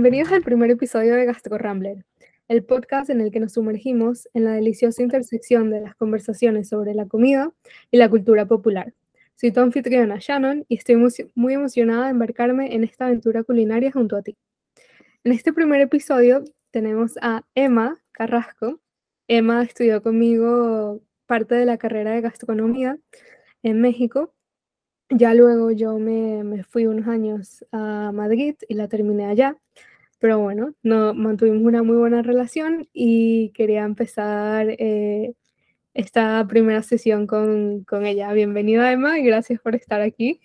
Bienvenidos al primer episodio de Gastro Rambler, el podcast en el que nos sumergimos en la deliciosa intersección de las conversaciones sobre la comida y la cultura popular. Soy tu anfitriona Shannon y estoy muy emocionada de embarcarme en esta aventura culinaria junto a ti. En este primer episodio tenemos a Emma Carrasco. Emma estudió conmigo parte de la carrera de gastronomía en México ya luego yo me, fui unos años a Madrid y la terminé allá, pero bueno, no, mantuvimos una muy buena relación y quería empezar eh, esta primera sesión con, con ella. Bienvenida Emma y gracias por estar aquí.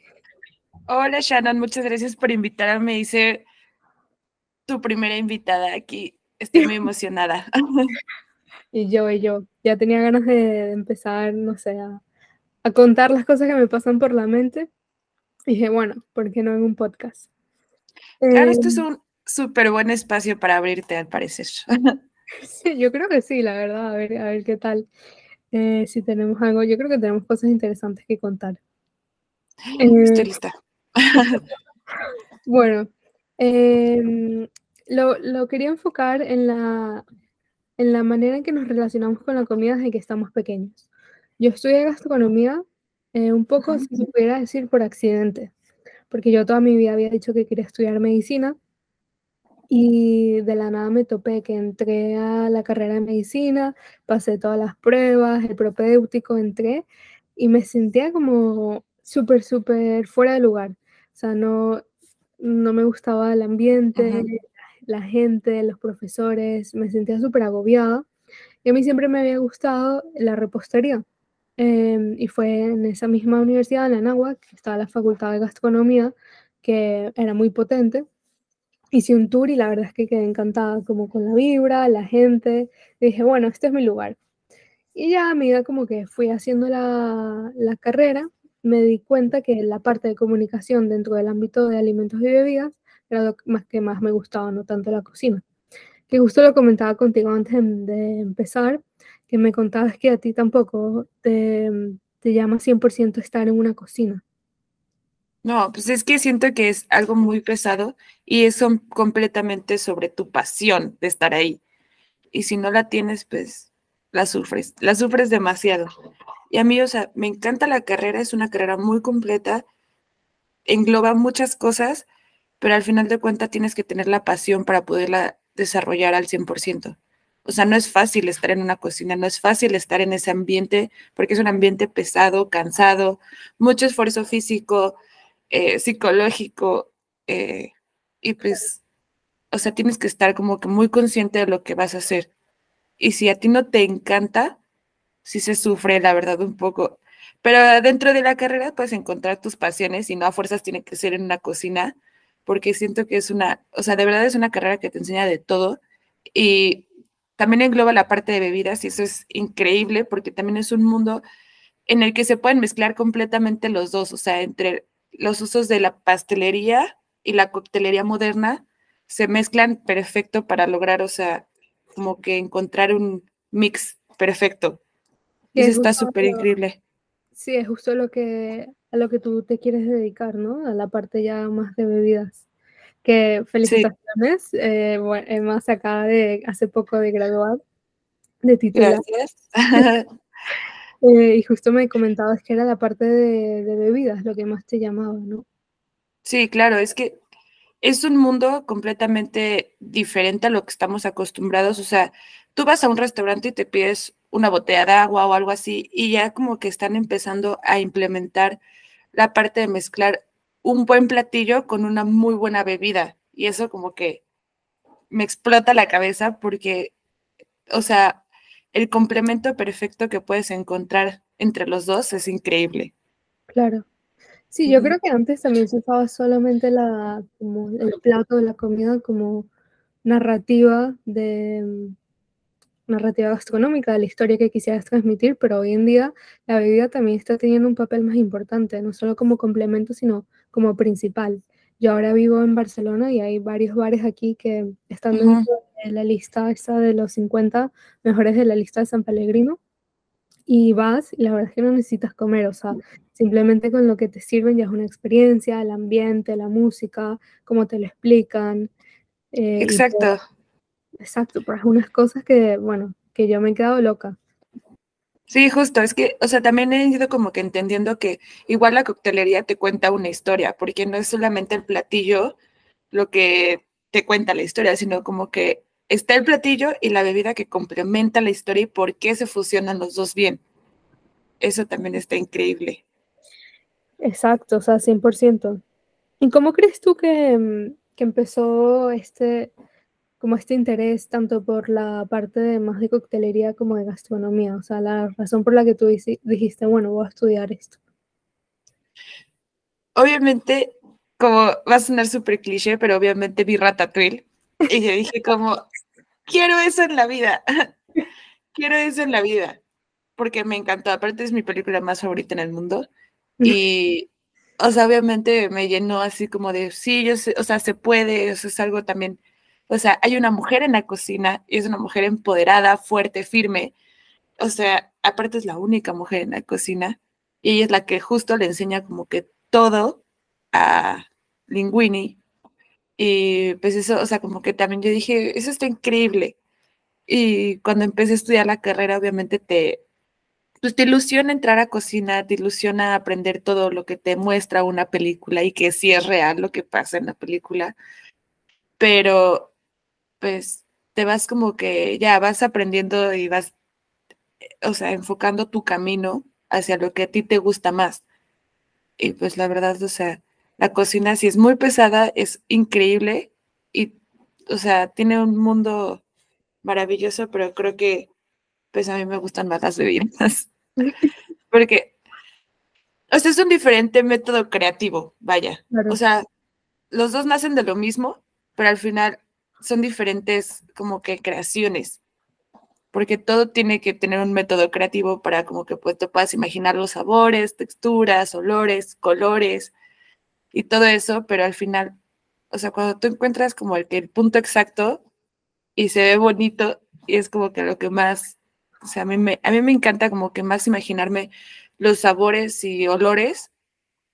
Hola Shannon, muchas gracias por invitarme. Hice tu primera invitada aquí. Estoy muy emocionada. y yo, y yo. Ya tenía ganas de, empezar, no sé, a, a contar las cosas que me pasan por la mente. Y dije, bueno, ¿por qué no en un podcast? Claro, esto es em, un súper buen espacio para abrirte, al parecer. sí, yo creo que sí, la verdad. A ver, a ver qué tal. Eh, si tenemos algo, yo creo que tenemos cosas interesantes que contar. Estoy eh, lista. bueno, em, lo, lo, quería enfocar en la, en la manera en que nos relacionamos con la comida desde que estamos pequeños. Yo estudié gastronomía eh, un poco, si se pudiera decir, por accidente, porque yo toda mi vida había dicho que quería estudiar medicina y de la nada me topé que entré a la carrera de medicina, pasé todas las pruebas, el propedéutico, entré y me sentía como súper, súper fuera de lugar. O sea, no, no me gustaba el ambiente, la gente, los profesores, me sentía súper agobiada. Y a mí siempre me había gustado la repostería. Em, y fue en esa misma universidad, en la Anáhuac, que estaba la Facultad de Gastronomía, que era muy potente. Hice un tour y la verdad es que quedé encantada como con la vibra, la gente. dije, bueno, este es mi lugar. Y ya a medida como que fui haciendo la, la carrera, me di cuenta que la parte de comunicación dentro del ámbito de alimentos y bebidas era lo más que más me gustaba, no tanto la cocina. Que justo lo comentaba contigo antes de empezar, que me contabas que a ti tampoco te, te llama 100% estar en una cocina. No, pues es que siento que es algo muy pesado y es completamente sobre tu pasión de estar ahí. Y si no la tienes, pues la sufres, la sufres demasiado. Y a mí, o sea, me encanta la carrera, es una carrera muy completa, engloba muchas cosas, pero al final de cuentas tienes que tener la pasión para poderla desarrollar al 100%. O sea, no es fácil estar en una cocina, no es fácil estar en ese ambiente, porque es un ambiente pesado, cansado, mucho esfuerzo físico, eh, psicológico, eh, y pues, o sea, tienes que estar como que muy consciente de lo que vas a hacer. Y si a ti no te encanta, sí se sufre, la verdad, un poco. Pero dentro de la carrera puedes encontrar tus pasiones y no a fuerzas tiene que ser en una cocina, porque siento que es una, o sea, de verdad es una carrera que te enseña de todo. Y también engloba la parte de bebidas y eso es increíble porque también es un mundo en el que se pueden mezclar completamente los dos, o sea, entre los usos de la pastelería y la coctelería moderna se mezclan perfecto para lograr, o sea, como que encontrar un mix perfecto. Y eso está súper increíble. Sí, es justo lo que, a lo que tú te quieres dedicar, ¿no? A la parte ya más de bebidas que felicitaciones, eh, más acaba de hace poco de graduar de titular. Gracias. Eh, y justo me comentabas que era la parte de, de, bebidas lo que más te llamaba, ¿no? Sí, claro, es que es un mundo completamente diferente a lo que estamos acostumbrados. O sea, tú vas a un restaurante y te pides una botella de agua o algo así, y ya como que están empezando a implementar la parte de mezclar un buen platillo con una muy buena bebida. Y eso como que me explota la cabeza porque, o sea, el complemento perfecto que puedes encontrar entre los dos es increíble. Claro. Sí, yo creo que antes también se usaba solamente la, como el plato de la comida como narrativa de, narrativa gastronómica, de la historia que quisieras transmitir, pero hoy en día la bebida también está teniendo un papel más importante, no solo como complemento, sino como principal. Yo ahora vivo en Barcelona y hay varios bares aquí que están dentro de la lista esta de los 50 mejores de la lista de San Pellegrino. Y vas y la verdad es que no necesitas comer, o sea, simplemente con lo que te sirven ya es una experiencia, el ambiente, la música, cómo te lo explican. Eh, exacto. exacto, pues unas cosas que, bueno, que yo me he quedado loca. Sí, justo, es que, o sea, también he ido como que entendiendo que igual la coctelería te cuenta una historia, porque no es solamente el platillo lo que te cuenta la historia, sino como que está el platillo y la bebida que complementa la historia y por qué se fusionan los dos bien. Eso también está increíble. Exacto, o sea, 100%. ¿Y cómo crees tú que, mm, que empezó este, como este interés tanto por la parte de más de coctelería como de gastronomía? O sea, la razón por la que tú dijiste, bueno, voy a estudiar esto. Obviamente, como va a sonar súper cliché, pero obviamente vi Ratatouille y yo dije como, quiero eso en la vida, quiero eso en la vida, porque me encantó, aparte es mi película más favorita en el mundo y, o sea, obviamente me llenó así como de, sí, o sea, se puede, eso es algo también o sea, hay una mujer en la cocina y es una mujer empoderada, fuerte, firme. O sea, aparte es la única mujer en la cocina y ella es la que justo le enseña como que todo a Linguini. Y pues eso, o sea, como que también yo dije, eso está increíble. Y cuando empecé a estudiar la carrera, obviamente te, pues te ilusiona entrar a cocina, te ilusiona aprender todo lo que te muestra una película y que sí es real lo que pasa en la película. Pero pues te vas como que ya vas aprendiendo y vas, o sea, enfocando tu camino hacia lo que a ti te gusta más. Y pues la verdad, o sea, la cocina si es muy pesada, es increíble y, o sea, tiene un mundo maravilloso, pero creo que pues a mí me gustan más las bebidas. Porque, o sea, es un diferente método creativo, vaya. O sea, los dos nacen de lo mismo, pero al final son diferentes como que creaciones, porque todo tiene que tener un método creativo para como que pues, te puedas imaginar los sabores, texturas, olores, colores y todo eso, pero al final, o sea, cuando tú encuentras como el, el punto exacto y se ve bonito, y es como que lo que más, o sea, a mí me, a mí me encanta como que más imaginarme los sabores y olores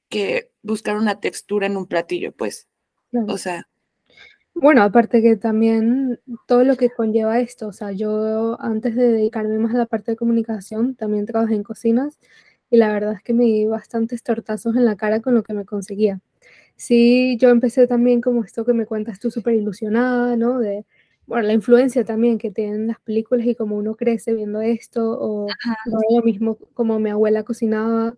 que buscar una textura en un platillo, pues. O sea, bueno, aparte que también todo lo que conlleva esto, o sea, yo antes de dedicarme más a la parte de comunicación, también trabajé en cocinas y la verdad es que me di bastantes tortazos en la cara con lo que me conseguía. Sí, yo empecé también como esto que me cuentas tú súper ilusionada, ¿no? De, bueno, la influencia también que tienen las películas y cómo uno crece viendo esto, o lo mismo como mi abuela cocinaba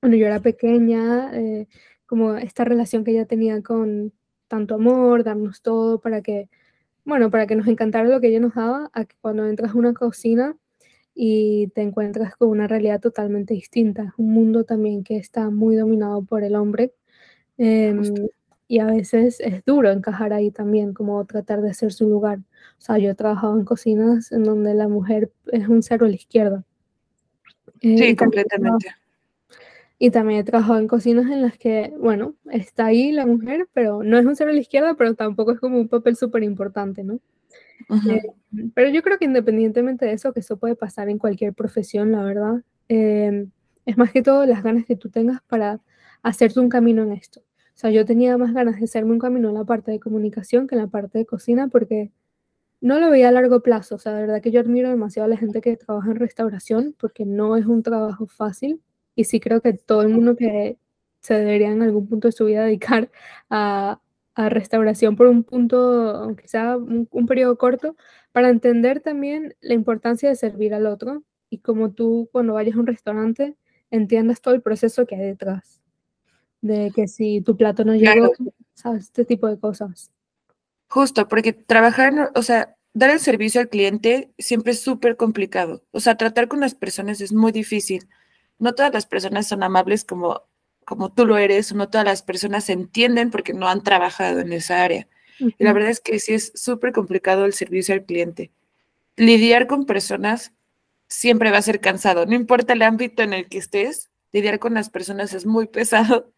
cuando yo era pequeña, eh, como esta relación que ella tenía con tanto amor, darnos todo para que, bueno, para que nos encantara lo que ella nos daba, a que cuando entras a una cocina y te encuentras con una realidad totalmente distinta, un mundo también que está muy dominado por el hombre. Em, y a veces es duro encajar ahí también, como tratar de hacer su lugar. O sea, yo he trabajado en cocinas en donde la mujer es un cero a la izquierda. Eh, sí, completamente. Y también he trabajado en cocinas en las que, bueno, está ahí la mujer, pero no es un cero a la izquierda, pero tampoco es como un papel súper importante, ¿no? Eh, pero yo creo que independientemente de eso, que eso puede pasar en cualquier profesión, la verdad, eh, es más que todo las ganas que tú tengas para hacerte un camino en esto. O sea, yo tenía más ganas de hacerme un camino en la parte de comunicación que en la parte de cocina porque no lo veía a largo plazo. O sea, de verdad que yo admiro demasiado a la gente que trabaja en restauración porque no es un trabajo fácil y sí creo que todo el mundo que se debería en algún punto de su vida dedicar a, a restauración por un punto, aunque sea un, periodo corto, para entender también la importancia de servir al otro y como tú cuando vayas a un restaurante entiendas todo el proceso que hay detrás. De que si tu plato no llegó, sabes, este tipo de cosas. Justo, porque trabajar, o sea, dar el servicio al cliente siempre es súper complicado. O sea, tratar con las personas es muy difícil no todas las personas son amables como, como tú lo eres, no todas las personas se entienden porque no han trabajado en esa área. Y la verdad es que sí es súper complicado el servicio al cliente. Lidiar con personas siempre va a ser cansado, no importa el ámbito en el que estés, lidiar con las personas es muy pesado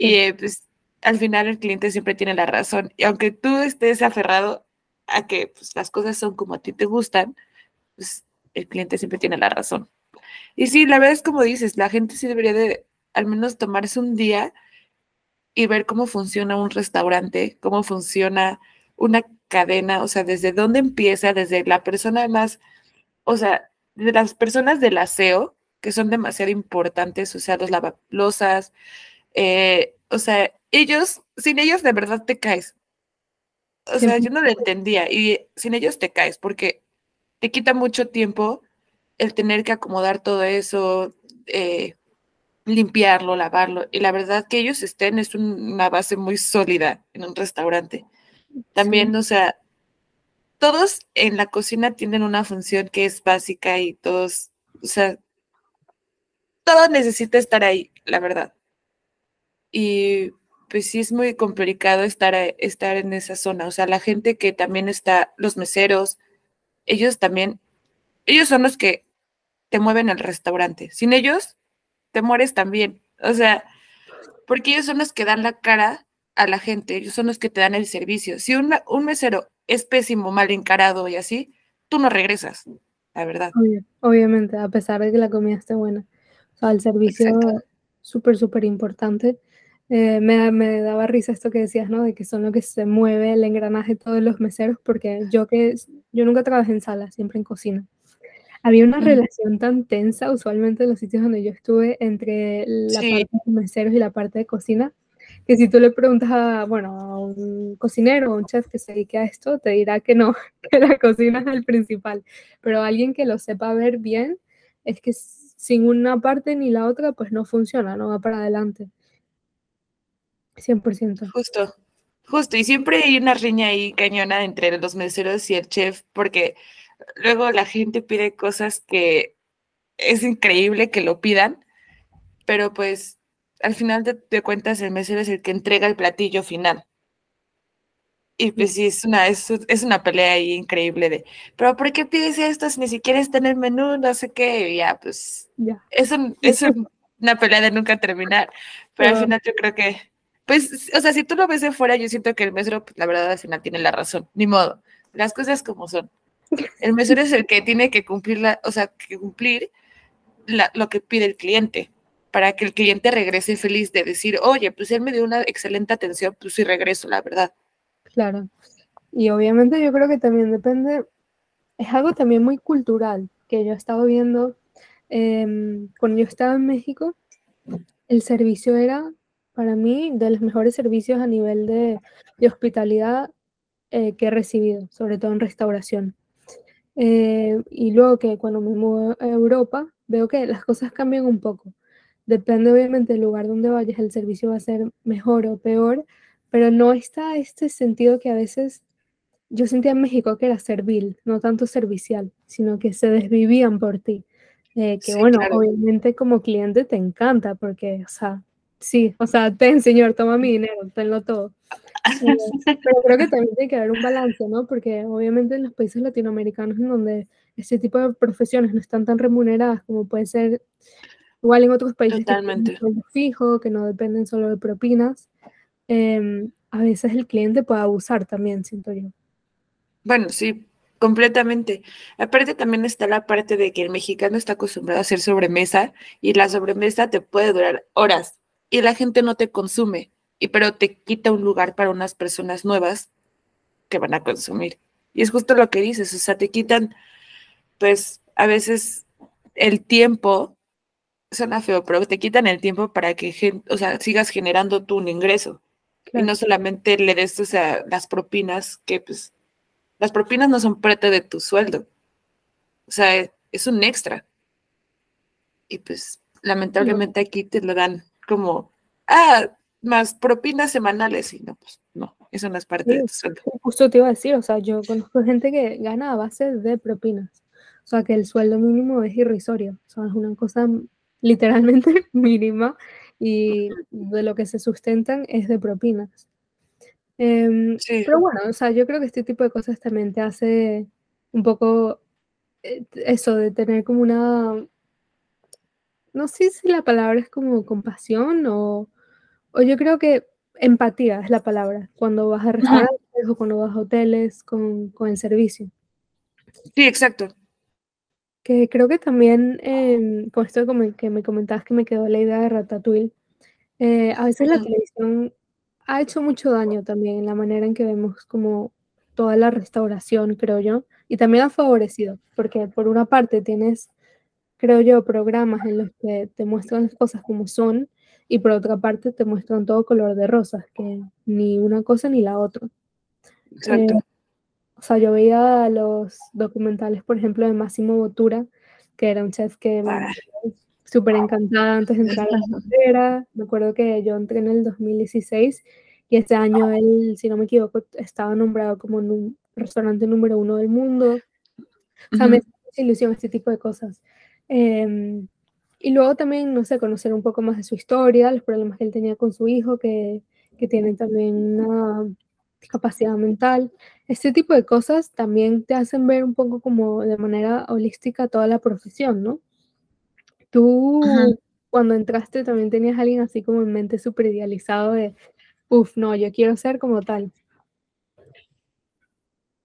y eh, pues al final el cliente siempre tiene la razón. Y aunque tú estés aferrado a que pues, las cosas son como a ti te gustan, pues el cliente siempre tiene la razón. Y sí, la verdad es como dices, la gente sí debería de al menos tomarse un día y ver cómo funciona un restaurante, cómo funciona una cadena, o sea, desde dónde empieza, desde la persona más, o sea, de las personas del aseo, que son demasiado importantes, o sea, los lavaplosas, eh, o sea, ellos, sin ellos de verdad te caes. O sea, yo no lo entendía y sin ellos te caes porque te quita mucho tiempo el tener que acomodar todo eso, eh, limpiarlo, lavarlo. Y la verdad que ellos estén es una base muy sólida en un restaurante. También, o sea, todos en la cocina tienen una función que es básica y todos, o sea, todo necesita estar ahí, la verdad. Y pues sí es muy complicado estar, estar en esa zona. O sea, la gente que también está, los meseros, ellos también, ellos son los que te mueven el restaurante. Sin ellos, te mueres también. O sea, porque ellos son los que dan la cara a la gente, ellos son los que te dan el servicio. Si un mesero es pésimo, mal encarado y así, tú no regresas, la verdad. obviamente, a pesar de que la comida esté buena. O sea, el servicio súper, súper importante. Eh, me, me, daba risa esto que decías, ¿no? De que son lo que se mueve el engranaje de todos los meseros, porque yo que yo nunca trabajé en sala, siempre en cocina. Había una relación tan tensa usualmente en los sitios donde yo estuve entre la parte de meseros y la parte de cocina, que si tú le preguntas a, bueno, a un cocinero o un chef que se dedique a esto, te dirá que no, que la cocina es el principal, pero alguien que lo sepa ver bien, es que sin una parte ni la otra, pues no funciona, no va para adelante. 100%. Justo, justo, y siempre hay una riña ahí cañona entre los meseros y el chef, porque luego la gente pide cosas que es increíble que lo pidan, pero pues al final de, cuentas el mesero es el que entrega el platillo final. Y pues sí, es una, es, una pelea ahí increíble de, pero ¿por qué pides esto si ni siquiera está en el menú? No sé qué, y ya, pues ya. Es, es una pelea de nunca terminar, pero al final yo creo que, pues, o sea, si tú lo ves de fuera, yo siento que el mesero, pues, la verdad, al final tiene la razón, ni modo, las cosas como son. El mesero es el que tiene que cumplir, la, o sea, que cumplir lo que pide el cliente para que el cliente regrese feliz de decir, oye, pues él me dio una excelente atención, pues sí regreso, la verdad. Claro. Y obviamente yo creo que también depende, es algo también muy cultural, que yo he estado viendo, em, cuando yo estaba en México, el servicio era, para mí, de los mejores servicios a nivel de, hospitalidad eh, que he recibido, sobre todo en restauración. Eh, y luego que cuando me muevo a Europa, veo que las cosas cambian un poco. Depende obviamente del lugar donde vayas, el servicio va a ser mejor o peor, pero no está este sentido que a veces yo sentía en México que era servil, no tanto servicial, sino que se desvivían por ti. Eh, que bueno, obviamente como cliente te encanta porque, o sea, sí, o sea, ten señor, toma mi dinero, tenlo todo. Eh, pero creo que también tiene que haber un balance, ¿no? Porque obviamente en los países latinoamericanos en donde este tipo de profesiones no están tan remuneradas como puede ser igual en otros países Totalmente. que fijo, que no dependen solo de propinas, em, a veces el cliente puede abusar también, siento yo. Bueno, sí, completamente. Aparte también está la parte de que el mexicano está acostumbrado a hacer sobremesa y la sobremesa te puede durar horas y la gente no te consume, y pero te quita un lugar para unas personas nuevas que van a consumir. Y es justo lo que dices, o sea, te quitan, pues, a veces el tiempo, suena feo, pero te quitan el tiempo para que, o sea, sigas generando tú un ingreso. Y no solamente le des, o sea, las propinas, que pues, las propinas no son parte de tu sueldo. O sea, es un extra. Y pues, lamentablemente aquí te lo dan como, ah, más propinas semanales, y no, pues no, eso no es parte de tu sueldo. Justo te iba a decir, o sea, yo conozco gente que gana a base de propinas, o sea, que el sueldo mínimo es irrisorio, o sea, es una cosa literalmente mínima y de lo que se sustentan es de propinas. Em, pero bueno, o sea, yo creo que este tipo de cosas también te hace un poco eh, eso de tener como una no sé si la palabra es como compasión o, o yo creo que empatía es la palabra, cuando vas a restaurantes o cuando vas a hoteles con, con, el servicio. Sí, exacto. Que creo que también, eh, con esto que me comentabas que me quedó la idea de Ratatouille, eh, a veces la televisión ha hecho mucho daño también en la manera en que vemos como toda la restauración, creo yo, y también ha favorecido, porque por una parte tienes, creo yo, programas en los que te muestran las cosas como son, y por otra parte te muestran todo color de rosas, que ni una cosa ni la otra. Exacto. Eh, o sea, yo veía los documentales, por ejemplo, de Máximo Bottura, que era un chef que me ah. súper encantada antes de entrar a la carrera. Me acuerdo que yo entré en el 2016 y ese año él, si no me equivoco, estaba nombrado como restaurante número uno del mundo. O sea, me hace ilusión este tipo de cosas. Em, y luego también, no sé, conocer un poco más de su historia, los problemas que él tenía con su hijo, que, que tienen también una discapacidad mental. Este tipo de cosas también te hacen ver un poco como de manera holística toda la profesión, ¿no? Tú, cuando entraste, también tenías a alguien así como en mente súper idealizado de, uff, no, yo quiero ser como tal.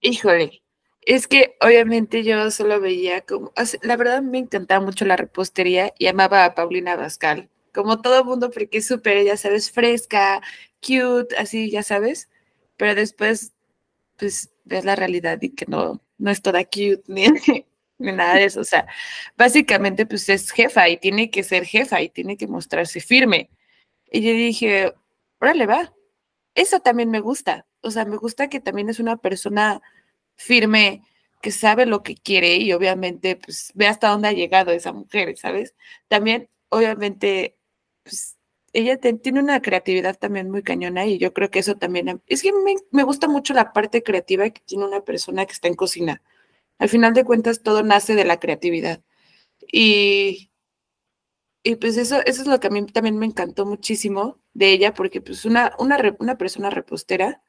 Híjole, es que obviamente yo solo veía como, la verdad me encantaba mucho la repostería y amaba a Paulina Bascal, como todo mundo, porque es súper, ya sabes, fresca, cute, así, ya sabes, pero después, pues, ves la realidad y que no, no es toda cute ni, ni nada de eso, o sea, básicamente, pues es jefa y tiene que ser jefa y tiene que mostrarse firme. Y yo dije, órale, va, eso también me gusta, o sea, me gusta que también es una persona firme, que sabe lo que quiere y obviamente pues ve hasta dónde ha llegado esa mujer, ¿sabes? También, obviamente, pues ella tiene una creatividad también muy cañona y yo creo que eso también, es que me, me, gusta mucho la parte creativa que tiene una persona que está en cocina. Al final de cuentas, todo nace de la creatividad. Y, y pues eso, eso es lo que a mí también me encantó muchísimo de ella, porque pues una, una, una persona repostera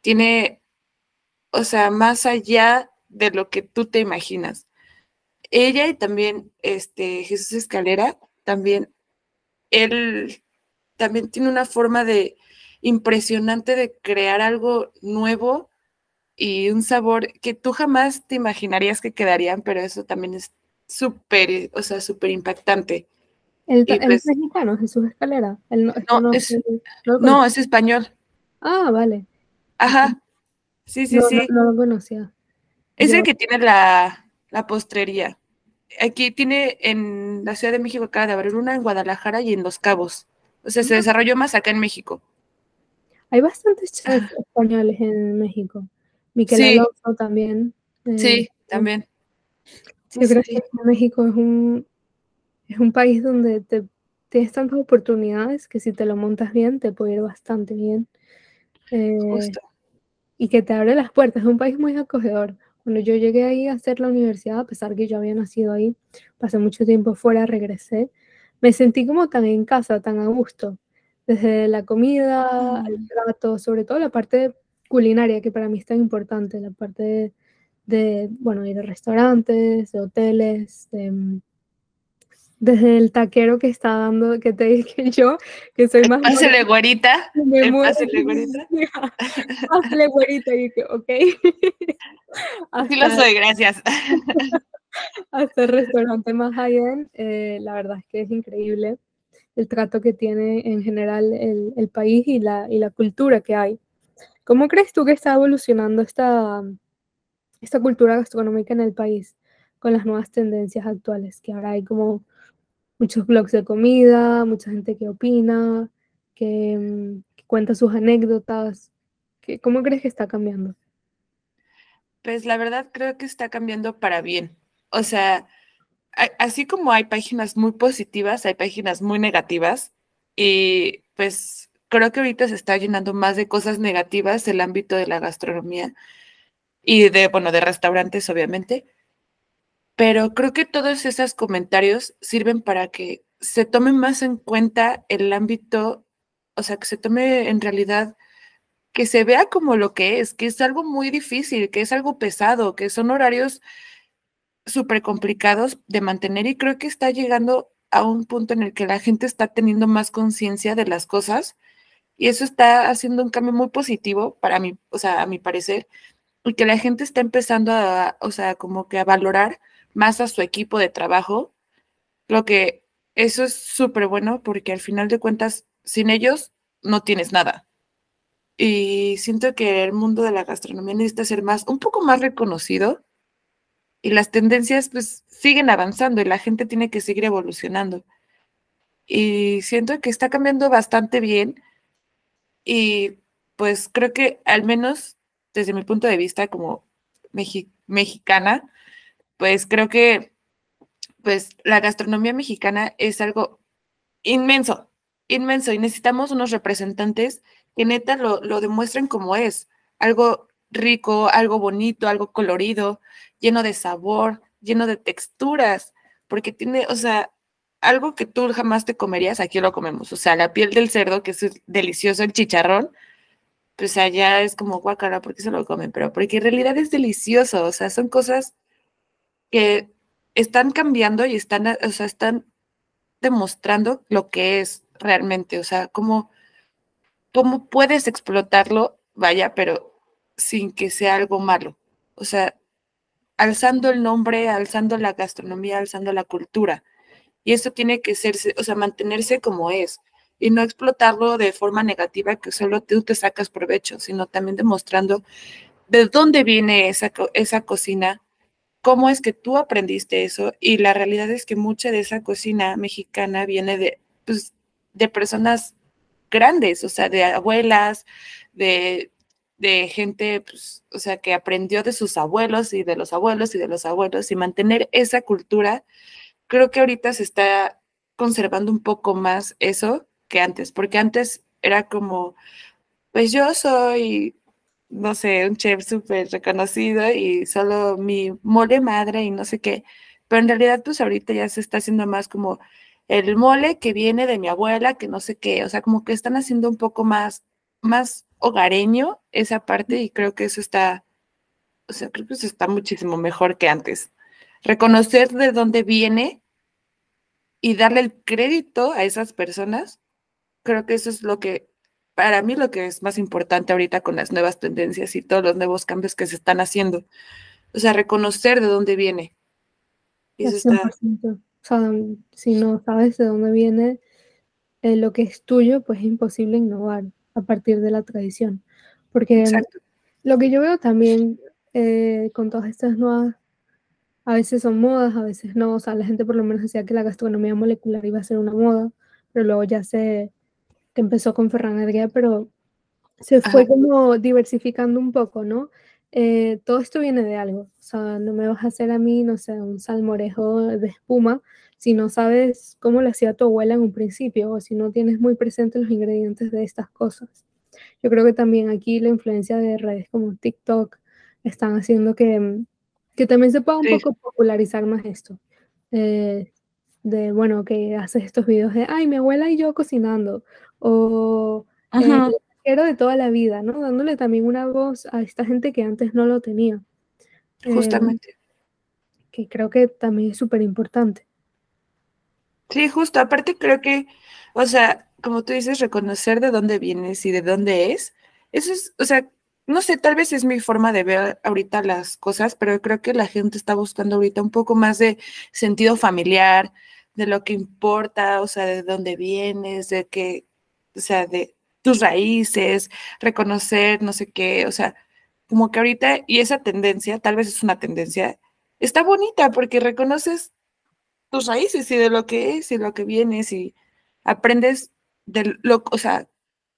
tiene o sea, más allá de lo que tú te imaginas. Ella y también este, Jesús Escalera, también, él también tiene una forma de impresionante de crear algo nuevo y un sabor que tú jamás te imaginarías que quedarían, pero eso también es súper, o sea, súper impactante. ¿El, es pues mexicano, Jesús Escalera? no, es, no, es español. Ah, vale. Ajá, Sí, sí, sí. No, lo conocía. Es el que tiene la, la, postrería. Aquí tiene en la Ciudad de México, acaba de abrir una en Guadalajara y en Los Cabos. O sea, se desarrolló más acá en México. Hay bastantes chefs ah. españoles en México. Miquel Alonso también. Eh, sí, también. Yo creo que México es un, es un país donde te, tienes tantas oportunidades que si te lo montas bien, te puede ir bastante bien. Eh, Justo y que te abre las puertas. Es un país muy acogedor. Cuando yo llegué ahí a hacer la universidad, a pesar que yo había nacido ahí, pasé mucho tiempo fuera, regresé, me sentí como tan en casa, tan a gusto. Desde la comida, el trato, sobre todo la parte culinaria, que para mí es tan importante, la parte de, de bueno, ir a restaurantes, de hoteles, de, mm, desde el taquero que está dando, que te dije yo, que soy más... Pásale güerita. El pásale güerita. Pásale güerita. Y que, ok. Así lo soy, gracias. Hasta el restaurante más high-end, eh, la verdad es que es increíble el trato que tiene en general el, el, país y la, y la cultura que hay. ¿Cómo crees tú que está evolucionando esta, esta cultura gastronómica en el país con las nuevas tendencias actuales? Que ahora hay como muchos blogs de comida, mucha gente que opina, que, mm, cuenta sus anécdotas. ¿Cómo crees que está cambiando? Pues la verdad creo que está cambiando para bien. O sea, así como hay páginas muy positivas, hay páginas muy negativas y pues creo que ahorita se está llenando más de cosas negativas el ámbito de la gastronomía y de, bueno, de restaurantes, obviamente pero creo que todos esos comentarios sirven para que se tome más en cuenta el ámbito, o sea, que se tome en realidad, que se vea como lo que es, que es algo muy difícil, que es algo pesado, que son horarios súper complicados de mantener y creo que está llegando a un punto en el que la gente está teniendo más conciencia de las cosas y eso está haciendo un cambio muy positivo para mí, o sea, a mi parecer, y que la gente está empezando a, o sea, como que a valorar más a su equipo de trabajo, lo que eso es súper bueno porque al final de cuentas, sin ellos no tienes nada. Y siento que el mundo de la gastronomía necesita ser más, un poco más reconocido y las tendencias pues siguen avanzando y la gente tiene que seguir evolucionando. Y siento que está cambiando bastante bien y pues creo que al menos desde mi punto de vista como mexicana, pues creo que pues la gastronomía mexicana es algo inmenso, inmenso y necesitamos unos representantes que neta lo, lo demuestren como es, algo rico, algo bonito, algo colorido, lleno de sabor, lleno de texturas, porque tiene, o sea, algo que tú jamás te comerías, aquí lo comemos, o sea, la piel del cerdo, que es delicioso, el chicharrón, pues allá es como guacala, ¿por qué se lo comen? Pero porque en realidad es delicioso, o sea, son cosas que están cambiando y están, o sea, están demostrando lo que es realmente, o sea, cómo, cómo puedes explotarlo, vaya, pero sin que sea algo malo. O sea, alzando el nombre, alzando la gastronomía, alzando la cultura. Y eso tiene que ser, o sea, mantenerse como es y no explotarlo de forma negativa que solo tú te sacas provecho, sino también demostrando de dónde viene esa, esa cocina, cómo es que tú aprendiste eso y la realidad es que mucha de esa cocina mexicana viene de, pues, de personas grandes, o sea, de abuelas, de, de gente, pues, o sea, que aprendió de sus abuelos y de los abuelos y de los abuelos y mantener esa cultura, creo que ahorita se está conservando un poco más eso que antes, porque antes era como, pues yo soy no sé, un chef súper reconocido y solo mi mole madre y no sé qué. Pero en realidad, pues ahorita ya se está haciendo más como el mole que viene de mi abuela, que no sé qué. O sea, como que están haciendo un poco más, más hogareño esa parte y creo que eso está, o sea, creo que eso está muchísimo mejor que antes. Reconocer de dónde viene y darle el crédito a esas personas, creo que eso es lo que para mí lo que es más importante ahorita con las nuevas tendencias y todos los nuevos cambios que se están haciendo. O sea, reconocer de dónde viene. Y eso está... O sea, si no sabes de dónde viene eh, lo que es tuyo, pues es imposible innovar a partir de la tradición. Porque lo que yo veo también eh, con todas estas nuevas, a veces son modas, a veces no. O sea, la gente por lo menos decía que la gastronomía molecular iba a ser una moda, pero luego ya se que empezó con Ferran Adrià, pero se fue como diversificando un poco, ¿no? Eh, todo esto viene de algo, o sea, no me vas a hacer a mí, no sé, un salmorejo de espuma si no sabes cómo lo hacía tu abuela en un principio o si no tienes muy presentes los ingredientes de estas cosas. Yo creo que también aquí la influencia de redes como TikTok están haciendo que, que también se pueda un poco popularizar más esto. Eh, de, bueno, que haces estos videos de, ay, mi abuela y yo cocinando, o eh, de toda la vida, ¿no? Dándole también una voz a esta gente que antes no lo tenía. Em, Justamente. que creo que también es súper importante. Sí, justo. Aparte creo que, o sea, como tú dices, reconocer de dónde vienes y de dónde es, eso es, o sea, no sé, tal vez es mi forma de ver ahorita las cosas, pero creo que la gente está buscando ahorita un poco más de sentido familiar, de lo que importa, o sea, de dónde vienes, de que, o sea, de tus raíces, reconocer no sé qué, o sea, como que ahorita, y esa tendencia, tal vez es una tendencia, está bonita porque reconoces tus raíces y de lo que es y lo que vienes y aprendes de lo, o sea,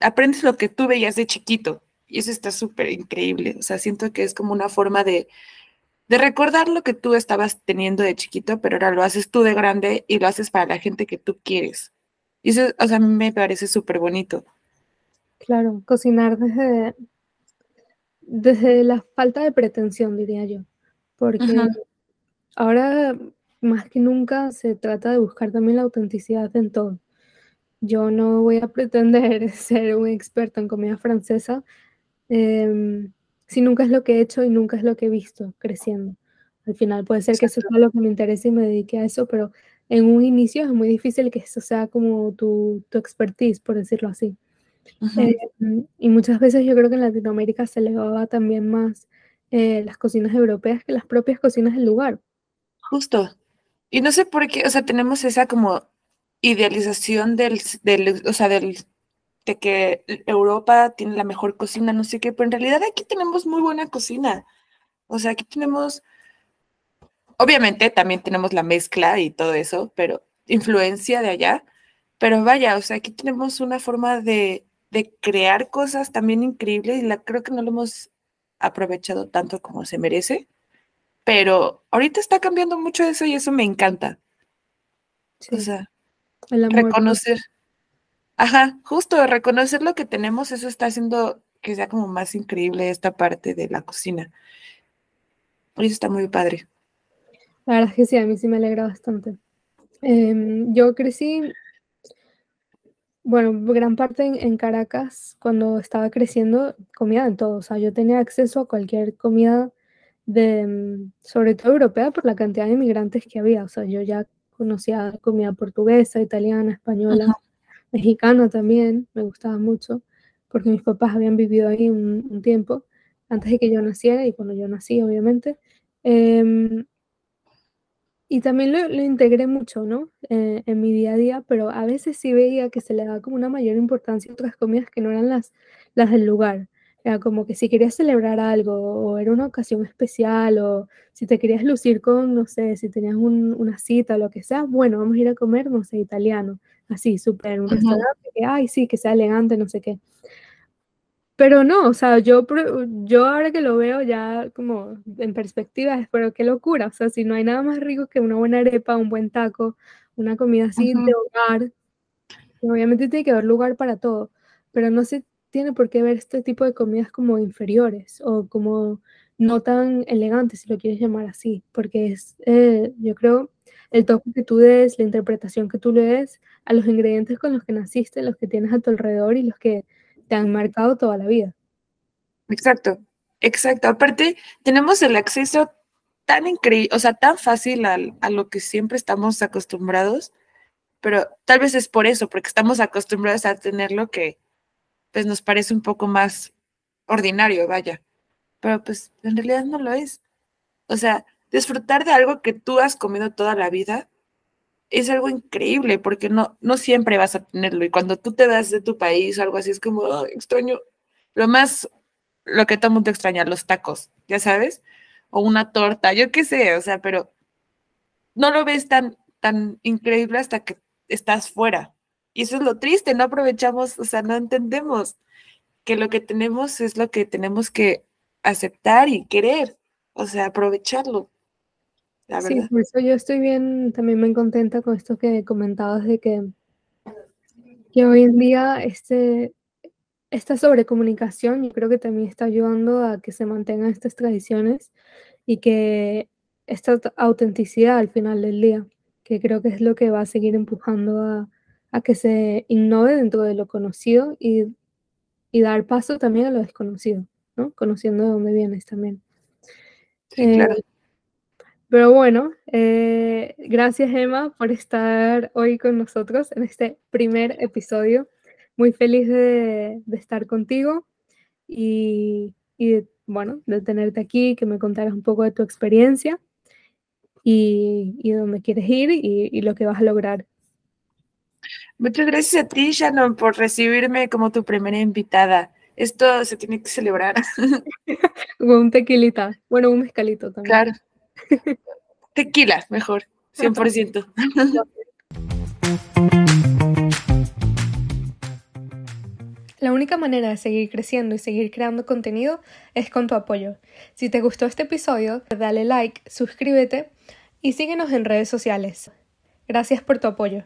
aprendes lo que tú veías de chiquito y eso está súper increíble, o sea, siento que es como una forma de de recordar lo que tú estabas teniendo de chiquito, pero ahora lo haces tú de grande y lo haces para la gente que tú quieres. Y eso, o sea, a mí me parece súper bonito. Claro, cocinar desde, desde la falta de pretensión, diría yo. Porque ahora más que nunca se trata de buscar también la autenticidad en todo. Yo no voy a pretender ser un experto en comida francesa. Em, si nunca es lo que he hecho y nunca es lo que he visto creciendo. Al final puede ser que eso sea lo que me interese y me dedique a eso, pero en un inicio es muy difícil que eso sea como tu, tu expertise, por decirlo así. Eh, y muchas veces yo creo que en Latinoamérica se elevaba también más eh, las cocinas europeas que las propias cocinas del lugar. Justo. Y no sé por qué, o sea, tenemos esa como idealización del, del o sea, del de que Europa tiene la mejor cocina, no sé qué, pero en realidad aquí tenemos muy buena cocina. O sea, aquí tenemos, obviamente también tenemos la mezcla y todo eso, pero influencia de allá. Pero vaya, o sea, aquí tenemos una forma de, de crear cosas también increíbles y la, creo que no lo hemos aprovechado tanto como se merece. Pero ahorita está cambiando mucho eso y eso me encanta. O sea, reconocer. Ajá, justo reconocer lo que tenemos, eso está haciendo que sea como más increíble esta parte de la cocina. Y eso está muy padre. La verdad es que sí, a mí sí me alegra bastante. Em, yo crecí, bueno, gran parte en, Caracas, cuando estaba creciendo, comía en todo. O sea, yo tenía acceso a cualquier comida de, mm, sobre todo europea, por la cantidad de inmigrantes que había. O sea, yo ya conocía comida portuguesa, italiana, española, mexicana también, me gustaba mucho, porque mis papás habían vivido ahí un, tiempo, antes de que yo naciera y cuando yo nací, obviamente. Em, y también lo, lo, integré mucho, ¿no? Eh, en mi día a día, pero a veces sí veía que se le daba como una mayor importancia a otras comidas que no eran las, las del lugar. Era como que si querías celebrar algo o era una ocasión especial o si te querías lucir con, no sé, si tenías una cita o lo que sea, bueno, vamos a ir a comer, no sé, italiano, así, súper, un restaurante que, ay, sí, que sea elegante, no sé qué. Pero no, o sea, yo, yo ahora que lo veo ya como en perspectiva, pero qué locura, o sea, si no hay nada más rico que una buena arepa, un buen taco, una comida así de hogar, obviamente tiene que haber lugar para todo, pero no sé tiene por qué ver este tipo de comidas como inferiores o como no tan elegantes, si lo quieres llamar así, porque es, eh, yo creo, el toque que tú des, la interpretación que tú le des a los ingredientes con los que naciste, los que tienes a tu alrededor y los que te han marcado toda la vida. Exacto, exacto. Aparte, tenemos el acceso tan increíble, o sea, tan fácil a, a lo que siempre estamos acostumbrados, pero tal vez es por eso, porque estamos acostumbrados a tenerlo que pues nos parece un poco más ordinario, vaya. Pero pues en realidad no lo es. O sea, disfrutar de algo que tú has comido toda la vida es algo increíble porque no, no siempre vas a tenerlo. Y cuando tú te das de tu país o algo así, es como, extraño. Lo más, lo que todo mundo extraña, los tacos, ya sabes, o una torta, yo qué sé, o sea, pero no lo ves tan, tan increíble hasta que estás fuera. Y eso es lo triste, no aprovechamos, o sea, no entendemos que lo que tenemos es lo que tenemos que aceptar y querer, o sea, aprovecharlo. La sí, por eso yo estoy bien, también me contenta con esto que comentabas de que, que hoy en día este, esta sobrecomunicación yo creo que también está ayudando a que se mantengan estas tradiciones y que esta autenticidad al final del día, que creo que es lo que va a seguir empujando a, a que se innove dentro de lo conocido y, dar paso también a lo desconocido, ¿no? Conociendo de dónde vienes también. Eh, pero bueno, eh, gracias Emma por estar hoy con nosotros en este primer episodio. Muy feliz de, estar contigo y, bueno, de tenerte aquí, que me contaras un poco de tu experiencia y, y dónde quieres ir y lo que vas a lograr Muchas gracias a ti, Shannon, por recibirme como tu primera invitada. Esto se tiene que celebrar. un tequilita. Bueno, un mezcalito también. Claro. Tequila, mejor, 100%. La única manera de seguir creciendo y seguir creando contenido es con tu apoyo. Si te gustó este episodio, dale like, suscríbete y síguenos en redes sociales. Gracias por tu apoyo.